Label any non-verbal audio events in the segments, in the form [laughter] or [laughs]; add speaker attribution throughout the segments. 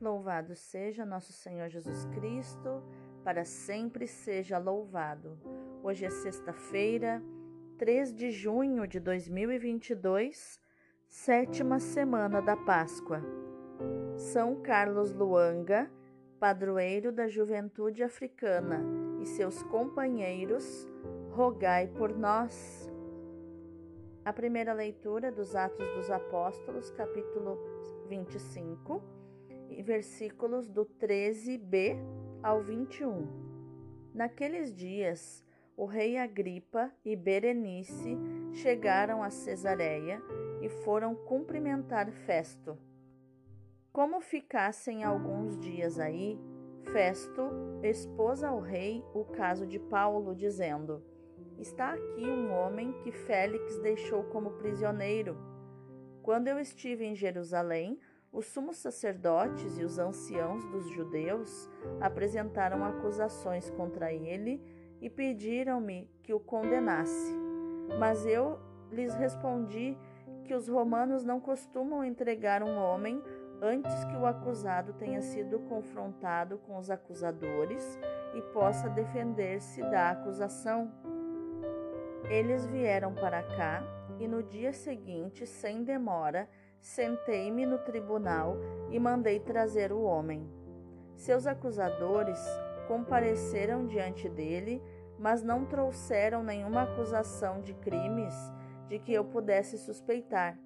Speaker 1: Louvado seja nosso Senhor Jesus Cristo, para sempre seja louvado. Hoje é sexta-feira, 3 de junho de 2022, sétima semana da Páscoa. São Carlos Luanga, padroeiro da juventude africana, e seus companheiros, rogai por nós. A primeira leitura dos Atos dos Apóstolos, capítulo 25, versículos do 13b ao 21. Naqueles dias, o rei Agripa e Berenice chegaram a Cesareia e foram cumprimentar Festo. Como ficassem alguns dias aí, Festo expôs ao rei o caso de Paulo, dizendo: Está aqui um homem que Félix deixou como prisioneiro. Quando eu estive em Jerusalém, os sumos sacerdotes e os anciãos dos judeus apresentaram acusações contra ele e pediram-me que o condenasse. Mas eu lhes respondi que os romanos não costumam entregar um homem antes que o acusado tenha sido confrontado com os acusadores e possa defender-se da acusação. Eles vieram para cá e no dia seguinte, sem demora, sentei-me no tribunal e mandei trazer o homem. Seus acusadores compareceram diante dele, mas não trouxeram nenhuma acusação de crimes de que eu pudesse suspeitar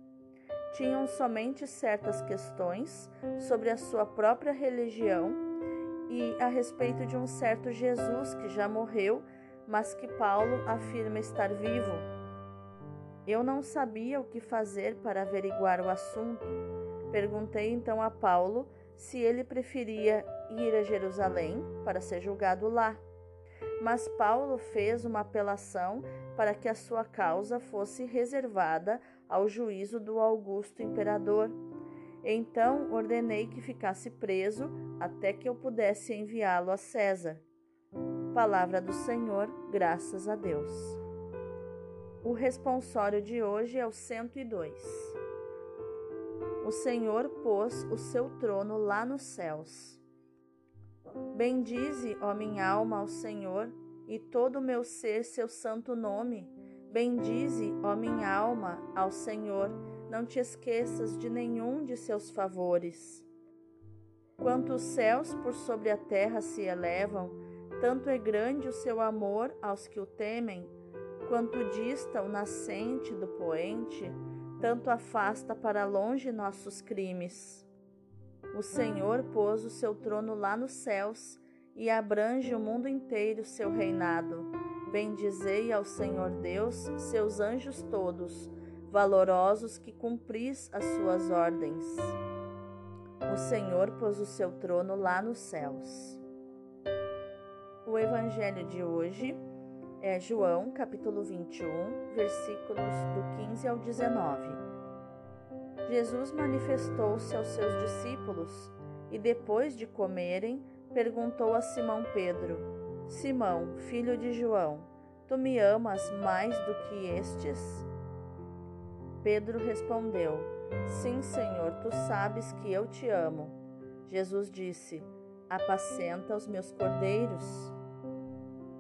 Speaker 1: tinham somente certas questões sobre a sua própria religião e a respeito de um certo Jesus que já morreu, mas que Paulo afirma estar vivo. Eu não sabia o que fazer para averiguar o assunto. Perguntei então a Paulo se ele preferia ir a Jerusalém para ser julgado lá. Mas Paulo fez uma apelação para que a sua causa fosse reservada ao juízo do Augusto imperador. Então ordenei que ficasse preso até que eu pudesse enviá-lo a César. Palavra do Senhor, graças a Deus. O responsório de hoje é o 102. O Senhor pôs o seu trono lá nos céus. Bendize, ó minha alma, ao Senhor, e todo o meu ser seu santo nome Bendize, ó minha alma, ao Senhor, não te esqueças de nenhum de seus favores. Quanto os céus por sobre a terra se elevam, tanto é grande o seu amor aos que o temem, quanto dista o nascente do poente, tanto afasta para longe nossos crimes. O Senhor pôs o seu trono lá nos céus e abrange o mundo inteiro seu reinado. Bendizei ao Senhor Deus, seus anjos todos, valorosos que cumpris as suas ordens. O Senhor pôs o seu trono lá nos céus. O evangelho de hoje é João, capítulo 21, versículos do 15 ao 19. Jesus manifestou-se aos seus discípulos e, depois de comerem, perguntou a Simão Pedro: Simão, filho de João, tu me amas mais do que estes? Pedro respondeu: Sim, Senhor, tu sabes que eu te amo. Jesus disse: Apacenta os meus cordeiros.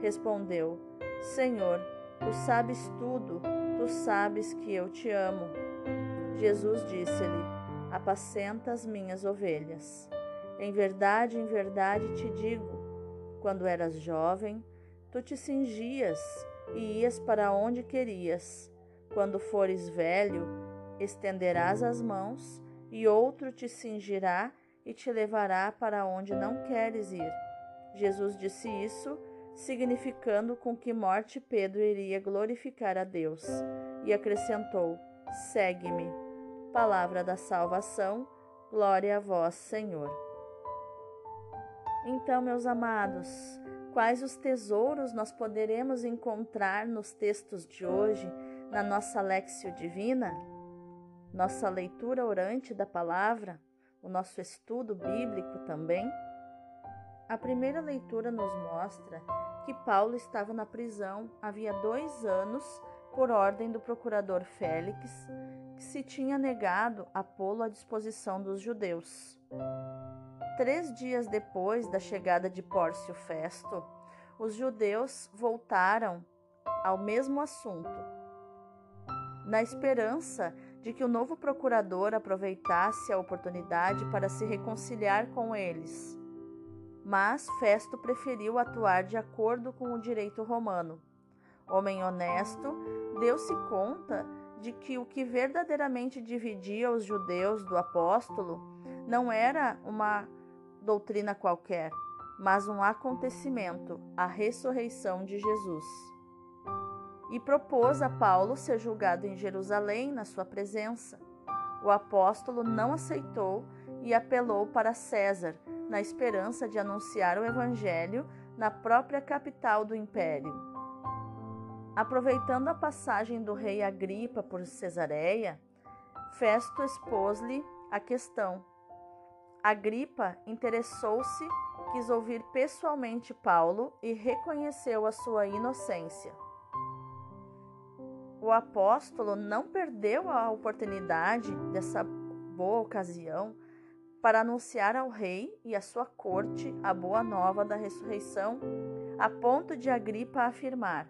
Speaker 1: Respondeu: Senhor, tu sabes tudo, tu sabes que eu te amo. Jesus disse-lhe: Apacenta as minhas ovelhas. Em verdade, em verdade te digo, quando eras jovem, tu te cingias e ias para onde querias. Quando fores velho, estenderás as mãos e outro te cingirá e te levará para onde não queres ir. Jesus disse isso, significando com que morte Pedro iria glorificar a Deus, e acrescentou: Segue-me. Palavra da salvação, glória a vós, Senhor. Então, meus amados, quais os tesouros nós poderemos encontrar nos textos de hoje, na nossa Lexio Divina? Nossa leitura orante da palavra, o nosso estudo bíblico também? A primeira leitura nos mostra que Paulo estava na prisão havia dois anos por ordem do procurador Félix, que se tinha negado a pô-lo à disposição dos judeus. Três dias depois da chegada de Pórcio Festo, os judeus voltaram ao mesmo assunto, na esperança de que o novo procurador aproveitasse a oportunidade para se reconciliar com eles. Mas Festo preferiu atuar de acordo com o direito romano. Homem honesto, deu-se conta de que o que verdadeiramente dividia os judeus do apóstolo não era uma doutrina qualquer, mas um acontecimento, a ressurreição de Jesus. E propôs a Paulo ser julgado em Jerusalém na sua presença. O apóstolo não aceitou e apelou para César, na esperança de anunciar o evangelho na própria capital do império. Aproveitando a passagem do rei Agripa por Cesareia, Festo expôs-lhe a questão Agripa interessou-se, quis ouvir pessoalmente Paulo e reconheceu a sua inocência. O apóstolo não perdeu a oportunidade dessa boa ocasião para anunciar ao rei e à sua corte a boa nova da ressurreição, a ponto de Agripa afirmar: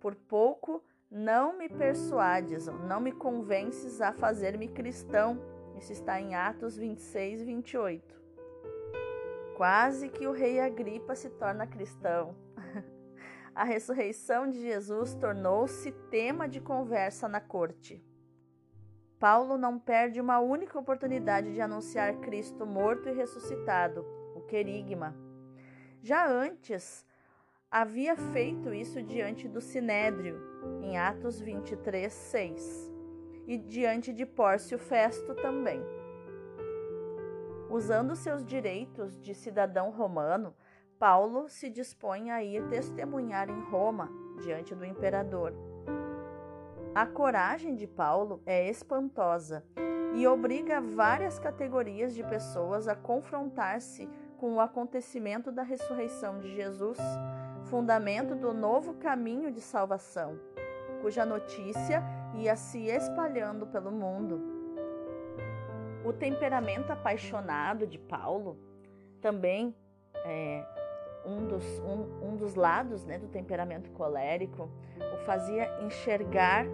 Speaker 1: Por pouco não me persuades, não me convences a fazer-me cristão isso está em Atos 26 e 28. Quase que o rei Agripa se torna cristão. [laughs] A ressurreição de Jesus tornou-se tema de conversa na corte. Paulo não perde uma única oportunidade de anunciar Cristo morto e ressuscitado, o querigma. Já antes, havia feito isso diante do Sinédrio, em Atos 23, 6 e diante de Pórcio Festo também. Usando seus direitos de cidadão romano, Paulo se dispõe a ir testemunhar em Roma diante do imperador. A coragem de Paulo é espantosa e obriga várias categorias de pessoas a confrontar-se com o acontecimento da ressurreição de Jesus, fundamento do novo caminho de salvação cuja notícia ia se espalhando pelo mundo. O temperamento apaixonado de Paulo também é um dos, um, um dos lados né, do temperamento colérico, o fazia enxergar,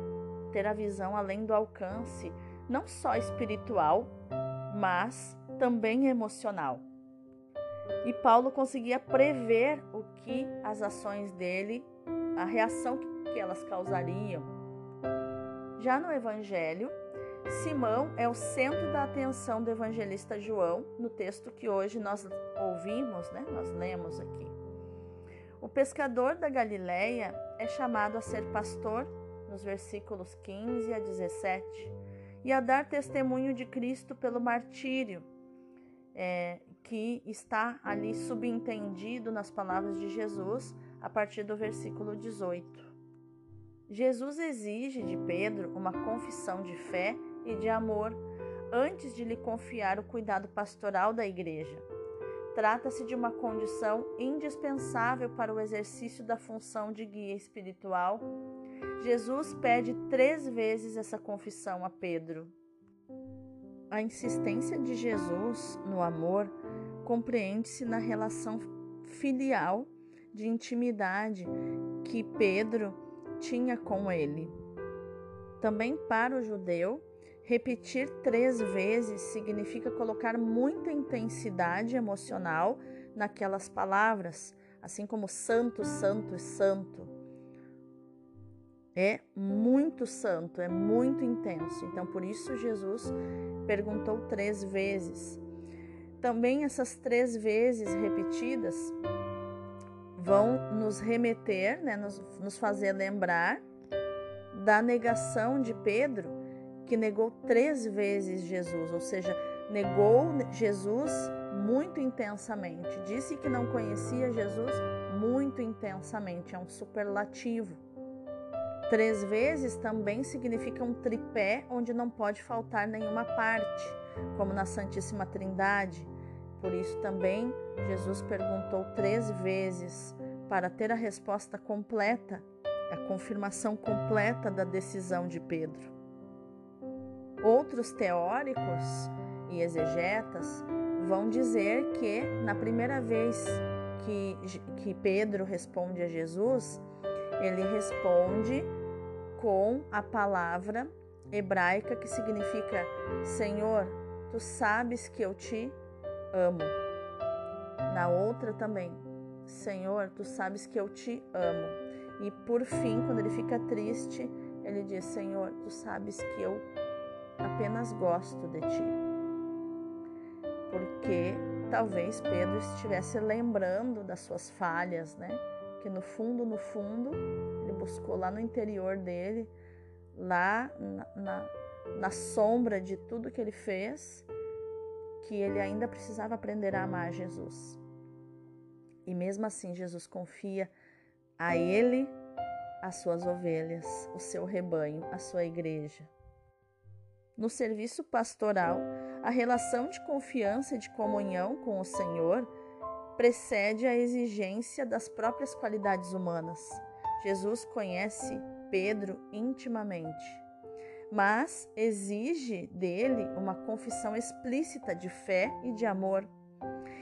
Speaker 1: ter a visão além do alcance, não só espiritual, mas também emocional. E Paulo conseguia prever o que as ações dele, a reação que elas causariam. Já no Evangelho, Simão é o centro da atenção do evangelista João, no texto que hoje nós ouvimos, né? nós lemos aqui. O pescador da Galileia é chamado a ser pastor, nos versículos 15 a 17, e a dar testemunho de Cristo pelo martírio, é, que está ali subentendido nas palavras de Jesus, a partir do versículo 18. Jesus exige de Pedro uma confissão de fé e de amor antes de lhe confiar o cuidado pastoral da igreja. Trata-se de uma condição indispensável para o exercício da função de guia espiritual. Jesus pede três vezes essa confissão a Pedro. A insistência de Jesus no amor compreende-se na relação filial de intimidade que Pedro tinha com ele. Também para o judeu, repetir três vezes significa colocar muita intensidade emocional naquelas palavras, assim como santo, santo e santo. É muito santo, é muito intenso. Então, por isso, Jesus perguntou três vezes. Também essas três vezes repetidas vão nos remeter, né, nos, nos fazer lembrar da negação de Pedro, que negou três vezes Jesus, ou seja, negou Jesus muito intensamente. Disse que não conhecia Jesus muito intensamente, é um superlativo. Três vezes também significa um tripé onde não pode faltar nenhuma parte, como na Santíssima Trindade. Por isso também Jesus perguntou três vezes para ter a resposta completa, a confirmação completa da decisão de Pedro. Outros teóricos e exegetas vão dizer que na primeira vez que, que Pedro responde a Jesus, ele responde com a palavra hebraica que significa Senhor, tu sabes que eu te amo. Na outra também, Senhor, tu sabes que eu te amo. E por fim, quando ele fica triste, ele diz: Senhor, tu sabes que eu apenas gosto de ti. Porque talvez Pedro estivesse lembrando das suas falhas, né? Que no fundo, no fundo, ele buscou lá no interior dele, lá na, na, na sombra de tudo que ele fez, que ele ainda precisava aprender a amar Jesus. E mesmo assim, Jesus confia a ele as suas ovelhas, o seu rebanho, a sua igreja. No serviço pastoral, a relação de confiança e de comunhão com o Senhor precede a exigência das próprias qualidades humanas. Jesus conhece Pedro intimamente mas exige dele uma confissão explícita de fé e de amor.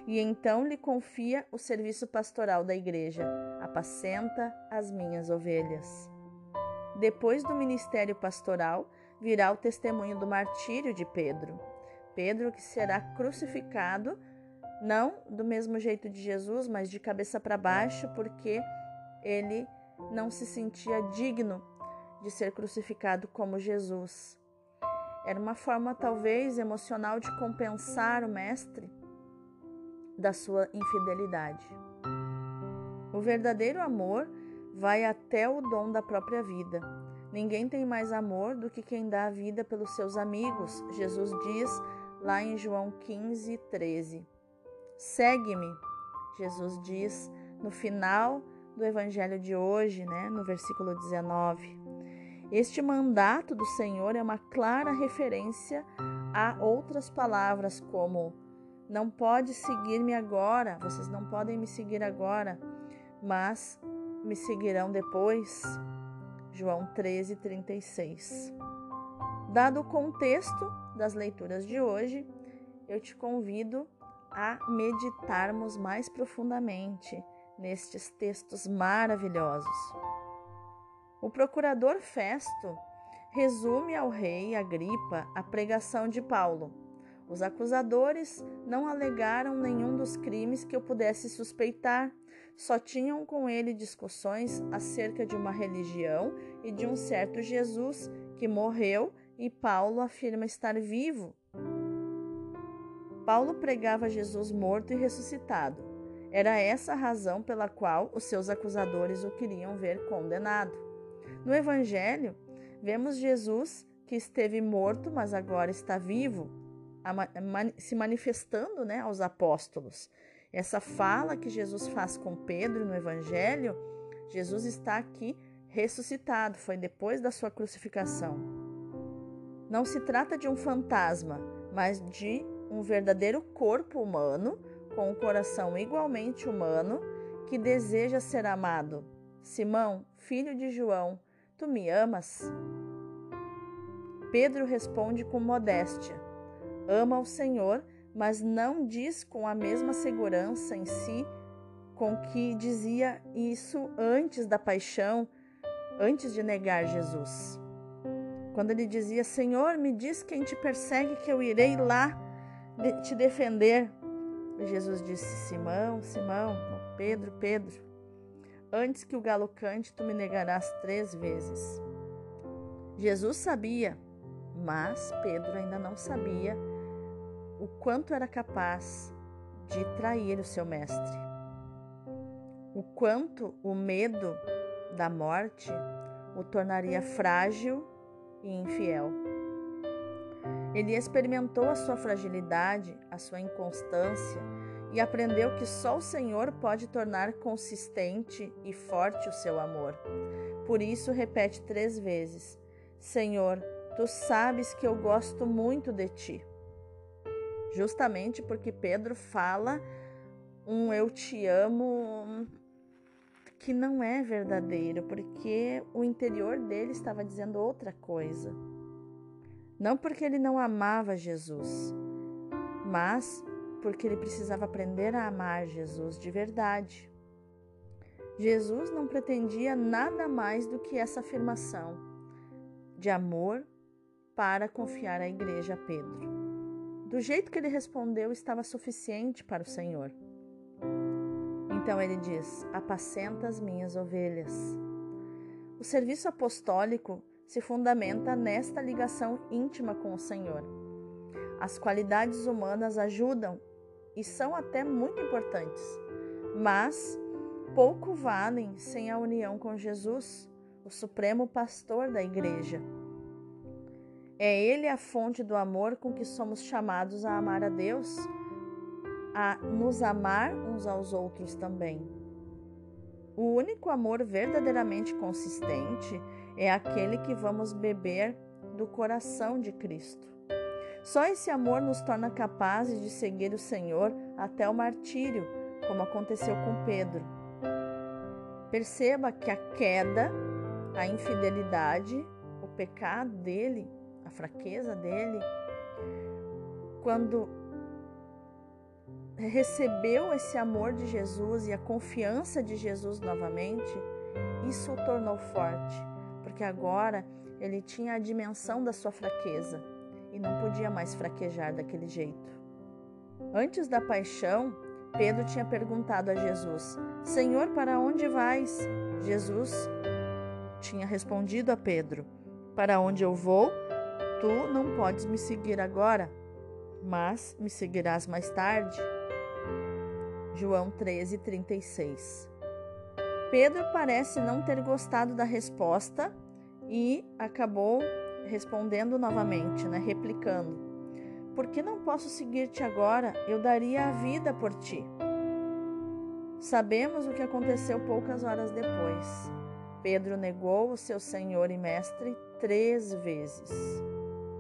Speaker 1: E então lhe confia o serviço pastoral da igreja: apacenta as minhas ovelhas. Depois do ministério pastoral, virá o testemunho do martírio de Pedro. Pedro que será crucificado, não do mesmo jeito de Jesus, mas de cabeça para baixo, porque ele não se sentia digno de ser crucificado como Jesus. Era uma forma, talvez, emocional de compensar o Mestre da sua infidelidade. O verdadeiro amor vai até o dom da própria vida. Ninguém tem mais amor do que quem dá a vida pelos seus amigos. Jesus diz lá em João 15, 13. Segue-me, Jesus diz no final do evangelho de hoje, né, no versículo 19. Este mandato do Senhor é uma clara referência a outras palavras como não pode seguir-me agora, vocês não podem me seguir agora, mas me seguirão depois. João 13, 36. Dado o contexto das leituras de hoje, eu te convido a meditarmos mais profundamente nestes textos maravilhosos. O procurador Festo resume ao rei Agripa a pregação de Paulo. Os acusadores não alegaram nenhum dos crimes que eu pudesse suspeitar, só tinham com ele discussões acerca de uma religião e de um certo Jesus que morreu e Paulo afirma estar vivo. Paulo pregava Jesus morto e ressuscitado. Era essa a razão pela qual os seus acusadores o queriam ver condenado. No Evangelho, vemos Jesus que esteve morto, mas agora está vivo, se manifestando né, aos apóstolos. Essa fala que Jesus faz com Pedro no Evangelho, Jesus está aqui ressuscitado, foi depois da sua crucificação. Não se trata de um fantasma, mas de um verdadeiro corpo humano, com um coração igualmente humano, que deseja ser amado. Simão, filho de João, Tu me amas? Pedro responde com modéstia: Ama o Senhor, mas não diz com a mesma segurança em si com que dizia isso antes da paixão, antes de negar Jesus. Quando ele dizia: Senhor, me diz quem te persegue, que eu irei lá te defender. Jesus disse: Simão, Simão, Pedro, Pedro, Antes que o galo cante, tu me negarás três vezes. Jesus sabia, mas Pedro ainda não sabia o quanto era capaz de trair o seu mestre. O quanto o medo da morte o tornaria frágil e infiel. Ele experimentou a sua fragilidade a sua inconstância e aprendeu que só o Senhor pode tornar consistente e forte o seu amor. Por isso, repete três vezes: Senhor, tu sabes que eu gosto muito de ti. Justamente porque Pedro fala um eu te amo que não é verdadeiro, porque o interior dele estava dizendo outra coisa. Não porque ele não amava Jesus, mas porque ele precisava aprender a amar Jesus de verdade. Jesus não pretendia nada mais do que essa afirmação de amor para confiar à igreja a Pedro. Do jeito que ele respondeu, estava suficiente para o Senhor. Então ele diz: Apacenta as minhas ovelhas. O serviço apostólico se fundamenta nesta ligação íntima com o Senhor. As qualidades humanas ajudam e são até muito importantes, mas pouco valem sem a união com Jesus, o supremo pastor da igreja. É Ele a fonte do amor com que somos chamados a amar a Deus, a nos amar uns aos outros também. O único amor verdadeiramente consistente é aquele que vamos beber do coração de Cristo. Só esse amor nos torna capazes de seguir o Senhor até o martírio, como aconteceu com Pedro. Perceba que a queda, a infidelidade, o pecado dele, a fraqueza dele, quando recebeu esse amor de Jesus e a confiança de Jesus novamente, isso o tornou forte, porque agora ele tinha a dimensão da sua fraqueza e não podia mais fraquejar daquele jeito. Antes da paixão, Pedro tinha perguntado a Jesus: Senhor, para onde vais? Jesus tinha respondido a Pedro: Para onde eu vou, tu não podes me seguir agora, mas me seguirás mais tarde. João 13, 36. Pedro parece não ter gostado da resposta e acabou respondendo novamente, né, replicando: Por que não posso seguir-te agora? Eu daria a vida por ti. Sabemos o que aconteceu poucas horas depois. Pedro negou o seu Senhor e Mestre três vezes.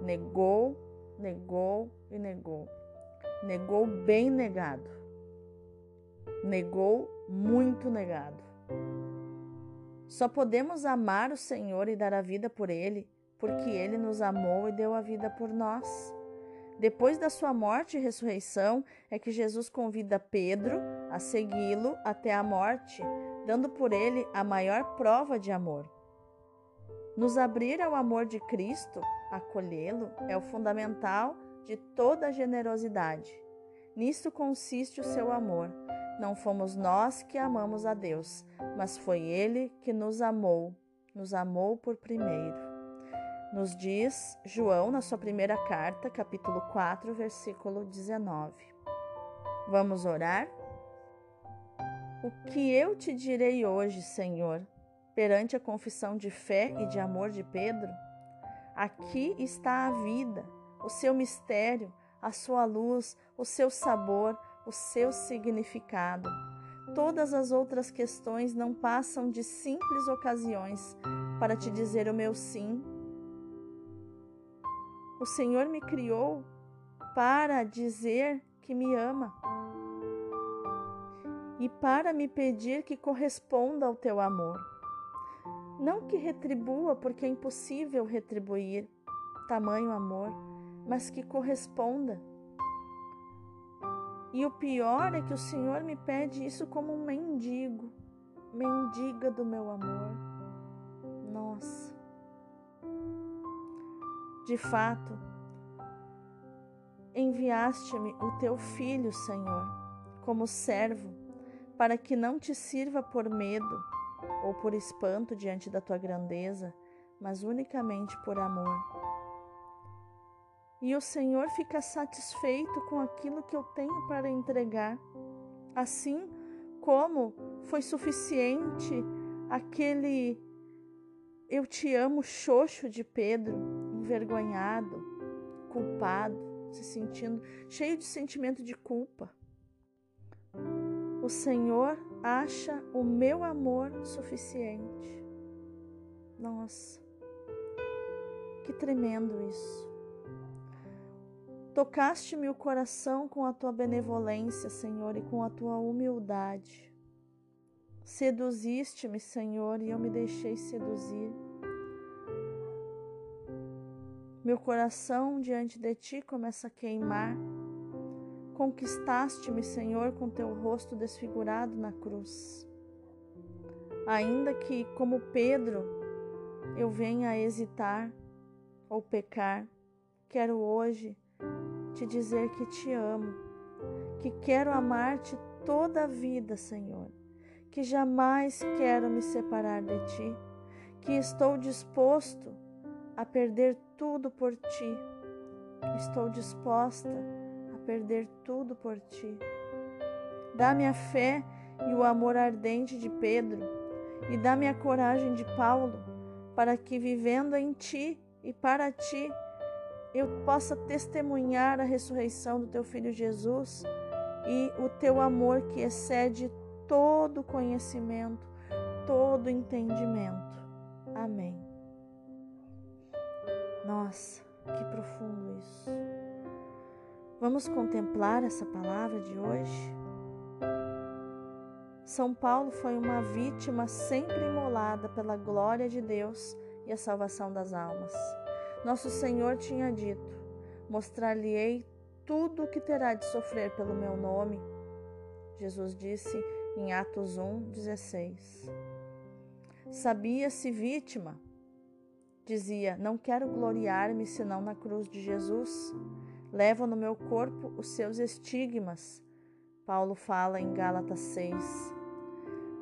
Speaker 1: Negou, negou e negou. Negou bem negado. Negou muito negado. Só podemos amar o Senhor e dar a vida por Ele porque ele nos amou e deu a vida por nós. Depois da sua morte e ressurreição, é que Jesus convida Pedro a segui-lo até a morte, dando por ele a maior prova de amor. Nos abrir ao amor de Cristo, acolhê-lo, é o fundamental de toda generosidade. Nisto consiste o seu amor. Não fomos nós que amamos a Deus, mas foi Ele que nos amou, nos amou por primeiro nos diz João na sua primeira carta, capítulo 4, versículo 19. Vamos orar? O que eu te direi hoje, Senhor, perante a confissão de fé e de amor de Pedro? Aqui está a vida, o seu mistério, a sua luz, o seu sabor, o seu significado. Todas as outras questões não passam de simples ocasiões para te dizer o meu sim o Senhor me criou para dizer que me ama e para me pedir que corresponda ao teu amor. Não que retribua, porque é impossível retribuir tamanho amor, mas que corresponda. E o pior é que o Senhor me pede isso como um mendigo, mendiga do meu amor. Nossa. De fato, enviaste-me o teu filho, Senhor, como servo, para que não te sirva por medo ou por espanto diante da tua grandeza, mas unicamente por amor. E o Senhor fica satisfeito com aquilo que eu tenho para entregar, assim como foi suficiente aquele eu te amo xoxo de Pedro envergonhado, culpado, se sentindo cheio de sentimento de culpa. O Senhor acha o meu amor suficiente. Nossa, que tremendo isso. Tocaste-me o coração com a tua benevolência, Senhor, e com a tua humildade. Seduziste-me, Senhor, e eu me deixei seduzir. Meu coração diante de ti começa a queimar. Conquistaste-me, Senhor, com teu rosto desfigurado na cruz. Ainda que, como Pedro, eu venha a hesitar ou pecar, quero hoje te dizer que te amo, que quero amar-te toda a vida, Senhor, que jamais quero me separar de ti, que estou disposto a perder tudo por ti. Estou disposta a perder tudo por ti. Dá-me a fé e o amor ardente de Pedro, e dá-me a coragem de Paulo, para que, vivendo em ti e para ti, eu possa testemunhar a ressurreição do teu filho Jesus e o teu amor que excede todo conhecimento, todo entendimento. Amém. Nossa, que profundo isso. Vamos contemplar essa palavra de hoje? São Paulo foi uma vítima sempre imolada pela glória de Deus e a salvação das almas. Nosso Senhor tinha dito: Mostrar-lhe-ei tudo o que terá de sofrer pelo meu nome. Jesus disse em Atos 1, 16. Sabia-se vítima. Dizia: Não quero gloriar-me senão na cruz de Jesus. Levo no meu corpo os seus estigmas. Paulo fala em Gálatas 6.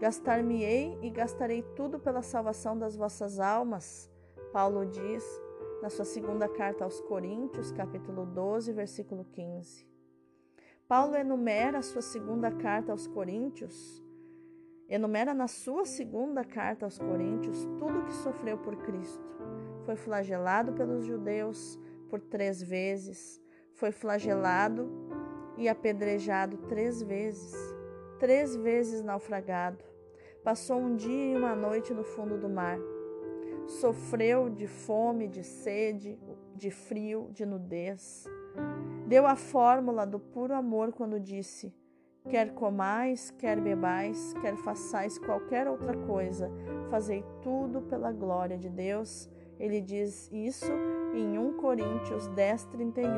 Speaker 1: Gastar-me-ei e gastarei tudo pela salvação das vossas almas. Paulo diz na sua segunda carta aos Coríntios, capítulo 12, versículo 15. Paulo enumera a sua segunda carta aos Coríntios, enumera na sua segunda carta aos Coríntios tudo o que sofreu por Cristo. Foi flagelado pelos judeus por três vezes, foi flagelado e apedrejado três vezes, três vezes naufragado. Passou um dia e uma noite no fundo do mar sofreu de fome, de sede, de frio, de nudez. Deu a fórmula do puro amor quando disse: Quer comais, quer bebais, quer façais qualquer outra coisa, fazei tudo pela glória de Deus. Ele diz isso em 1 Coríntios 10, 31.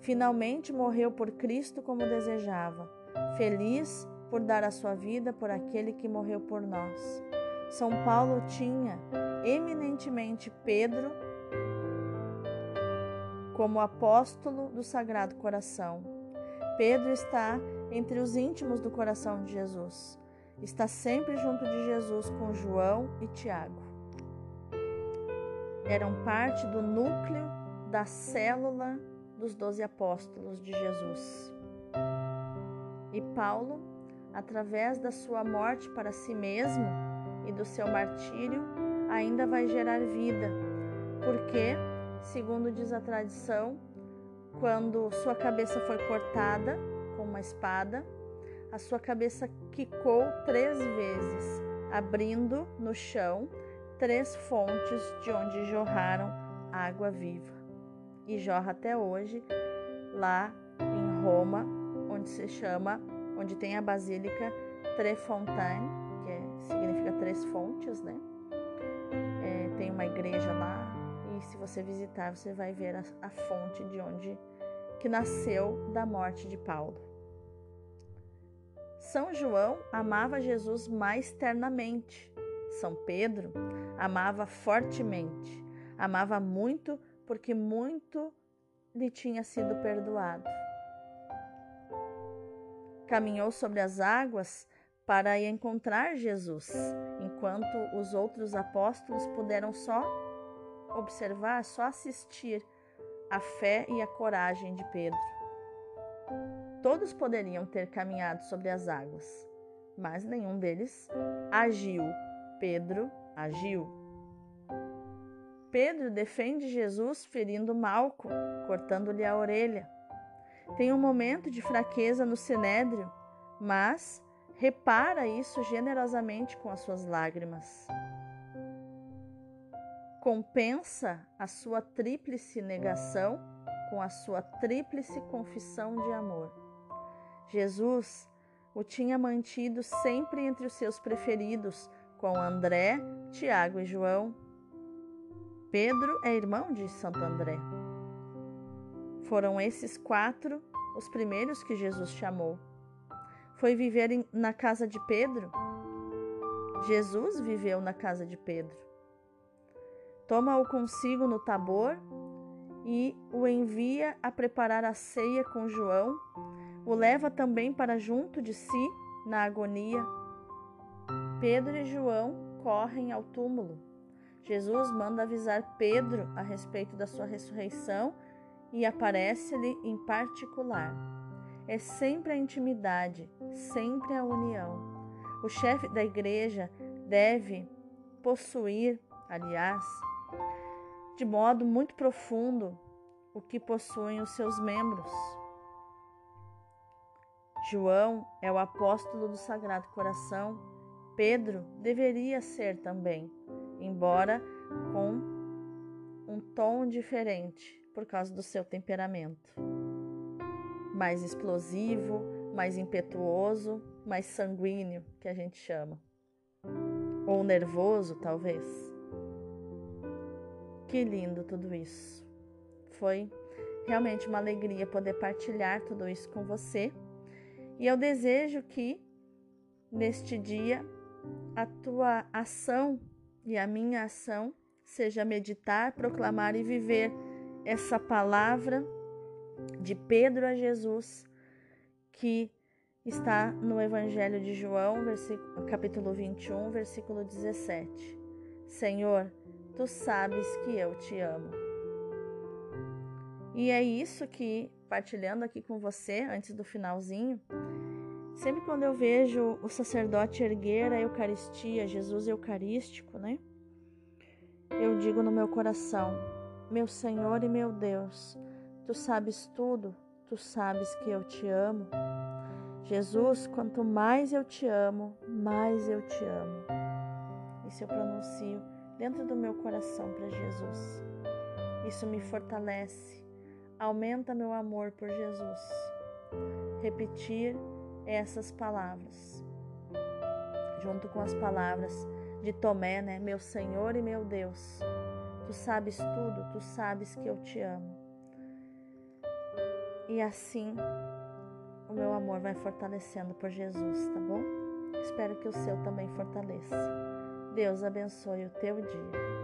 Speaker 1: Finalmente morreu por Cristo como desejava, feliz por dar a sua vida por aquele que morreu por nós. São Paulo tinha eminentemente Pedro como apóstolo do Sagrado Coração. Pedro está entre os íntimos do coração de Jesus. Está sempre junto de Jesus com João e Tiago. Eram parte do núcleo da célula dos doze apóstolos de Jesus. E Paulo, através da sua morte para si mesmo, e do seu martírio ainda vai gerar vida, porque, segundo diz a tradição, quando sua cabeça foi cortada com uma espada, a sua cabeça quicou três vezes, abrindo no chão três fontes de onde jorraram água viva. E jorra até hoje lá em Roma, onde se chama, onde tem a Basílica Trefontaine, três fontes, né? É, tem uma igreja lá e se você visitar você vai ver a, a fonte de onde que nasceu da morte de Paulo. São João amava Jesus mais ternamente. São Pedro amava fortemente. Amava muito porque muito lhe tinha sido perdoado. Caminhou sobre as águas para encontrar Jesus, enquanto os outros apóstolos puderam só observar, só assistir a fé e a coragem de Pedro. Todos poderiam ter caminhado sobre as águas, mas nenhum deles agiu. Pedro agiu. Pedro defende Jesus ferindo Malco, cortando-lhe a orelha. Tem um momento de fraqueza no sinédrio, mas repara isso generosamente com as suas lágrimas. Compensa a sua tríplice negação com a sua tríplice confissão de amor. Jesus o tinha mantido sempre entre os seus preferidos, com André, Tiago e João. Pedro é irmão de Santo André. Foram esses quatro os primeiros que Jesus chamou. Foi viver na casa de Pedro? Jesus viveu na casa de Pedro. Toma-o consigo no Tabor e o envia a preparar a ceia com João o leva também para junto de si na agonia. Pedro e João correm ao túmulo. Jesus manda avisar Pedro a respeito da sua ressurreição e aparece-lhe em particular. É sempre a intimidade, sempre a união. O chefe da igreja deve possuir, aliás, de modo muito profundo, o que possuem os seus membros. João é o apóstolo do Sagrado Coração. Pedro deveria ser também, embora com um tom diferente por causa do seu temperamento. Mais explosivo, mais impetuoso, mais sanguíneo, que a gente chama. Ou nervoso, talvez. Que lindo tudo isso. Foi realmente uma alegria poder partilhar tudo isso com você. E eu desejo que neste dia a tua ação e a minha ação seja meditar, proclamar e viver essa palavra de Pedro a Jesus que está no Evangelho de João, capítulo 21, versículo 17. Senhor, tu sabes que eu te amo. E é isso que partilhando aqui com você antes do finalzinho. Sempre quando eu vejo o sacerdote erguer a Eucaristia, Jesus Eucarístico, né? Eu digo no meu coração: Meu Senhor e meu Deus, tu sabes tudo, tu sabes que eu te amo. Jesus, quanto mais eu te amo, mais eu te amo. Isso eu pronuncio dentro do meu coração para Jesus. Isso me fortalece, aumenta meu amor por Jesus. Repetir essas palavras, junto com as palavras de Tomé, né? Meu Senhor e meu Deus, tu sabes tudo, tu sabes que eu te amo. E assim o meu amor vai fortalecendo por Jesus, tá bom? Espero que o seu também fortaleça. Deus abençoe o teu dia.